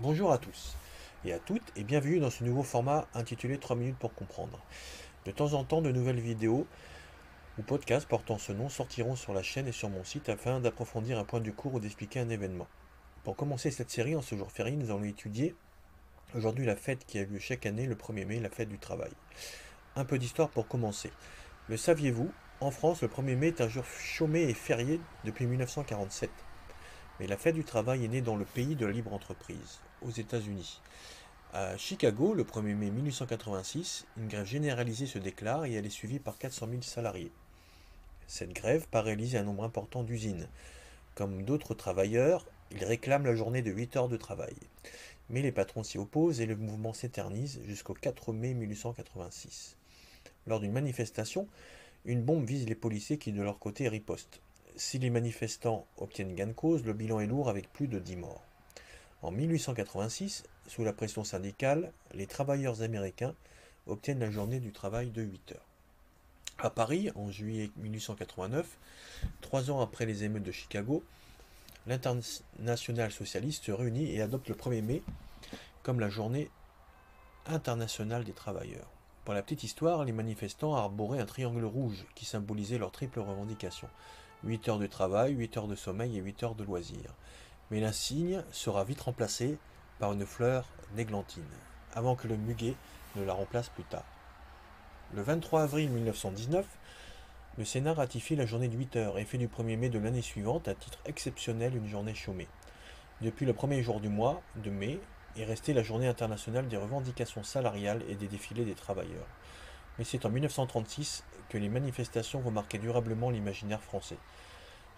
Bonjour à tous et à toutes et bienvenue dans ce nouveau format intitulé 3 minutes pour comprendre. De temps en temps, de nouvelles vidéos ou podcasts portant ce nom sortiront sur la chaîne et sur mon site afin d'approfondir un point du cours ou d'expliquer un événement. Pour commencer cette série en ce jour férié, nous allons étudier aujourd'hui la fête qui a lieu chaque année le 1er mai, la fête du travail. Un peu d'histoire pour commencer. Le saviez-vous En France, le 1er mai est un jour chômé et férié depuis 1947. Mais la fête du travail est née dans le pays de la libre entreprise aux États-Unis. À Chicago, le 1er mai 1886, une grève généralisée se déclare et elle est suivie par 400 000 salariés. Cette grève paralyse un nombre important d'usines. Comme d'autres travailleurs, ils réclament la journée de 8 heures de travail. Mais les patrons s'y opposent et le mouvement s'éternise jusqu'au 4 mai 1886. Lors d'une manifestation, une bombe vise les policiers qui de leur côté ripostent. Si les manifestants obtiennent gain de cause, le bilan est lourd avec plus de 10 morts. En 1886, sous la pression syndicale, les travailleurs américains obtiennent la journée du travail de 8 heures. À Paris, en juillet 1889, trois ans après les émeutes de Chicago, l'international socialiste se réunit et adopte le 1er mai comme la journée internationale des travailleurs. Pour la petite histoire, les manifestants arboraient un triangle rouge qui symbolisait leur triple revendication. 8 heures de travail, 8 heures de sommeil et 8 heures de loisirs mais l'insigne sera vite remplacé par une fleur d'églantine, avant que le muguet ne la remplace plus tard. Le 23 avril 1919, le Sénat ratifie la journée de 8 heures et fait du 1er mai de l'année suivante, à titre exceptionnel, une journée chômée. Depuis le premier jour du mois de mai est restée la journée internationale des revendications salariales et des défilés des travailleurs. Mais c'est en 1936 que les manifestations vont marquer durablement l'imaginaire français.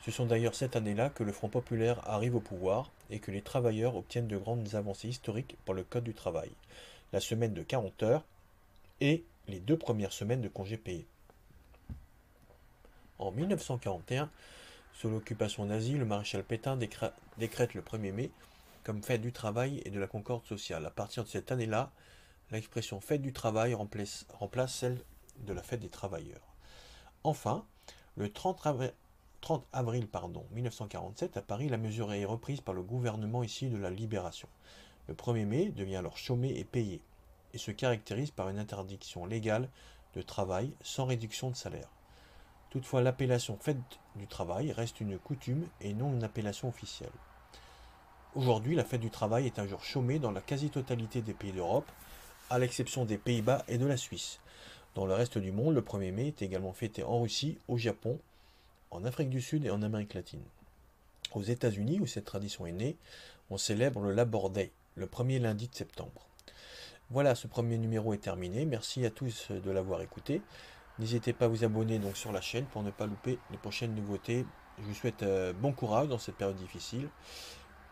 Ce sont d'ailleurs cette année-là que le Front populaire arrive au pouvoir et que les travailleurs obtiennent de grandes avancées historiques pour le Code du travail, la semaine de 40 heures et les deux premières semaines de congés payés. En 1941, sous l'occupation nazie, le maréchal Pétain décrète le 1er mai comme fête du travail et de la concorde sociale. À partir de cette année-là, l'expression fête du travail remplace, remplace, celle de la fête des travailleurs. Enfin, le 30 avril, 30 avril pardon, 1947, à Paris, la mesure est reprise par le gouvernement ici de la Libération. Le 1er mai devient alors chômé et payé, et se caractérise par une interdiction légale de travail sans réduction de salaire. Toutefois, l'appellation fête du travail reste une coutume et non une appellation officielle. Aujourd'hui, la fête du travail est un jour chômé dans la quasi-totalité des pays d'Europe, à l'exception des Pays-Bas et de la Suisse. Dans le reste du monde, le 1er mai est également fêté en Russie, au Japon, en Afrique du Sud et en Amérique latine. Aux États-Unis, où cette tradition est née, on célèbre le Labor Day, le premier lundi de septembre. Voilà, ce premier numéro est terminé. Merci à tous de l'avoir écouté. N'hésitez pas à vous abonner donc sur la chaîne pour ne pas louper les prochaines nouveautés. Je vous souhaite euh, bon courage dans cette période difficile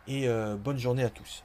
et euh, bonne journée à tous.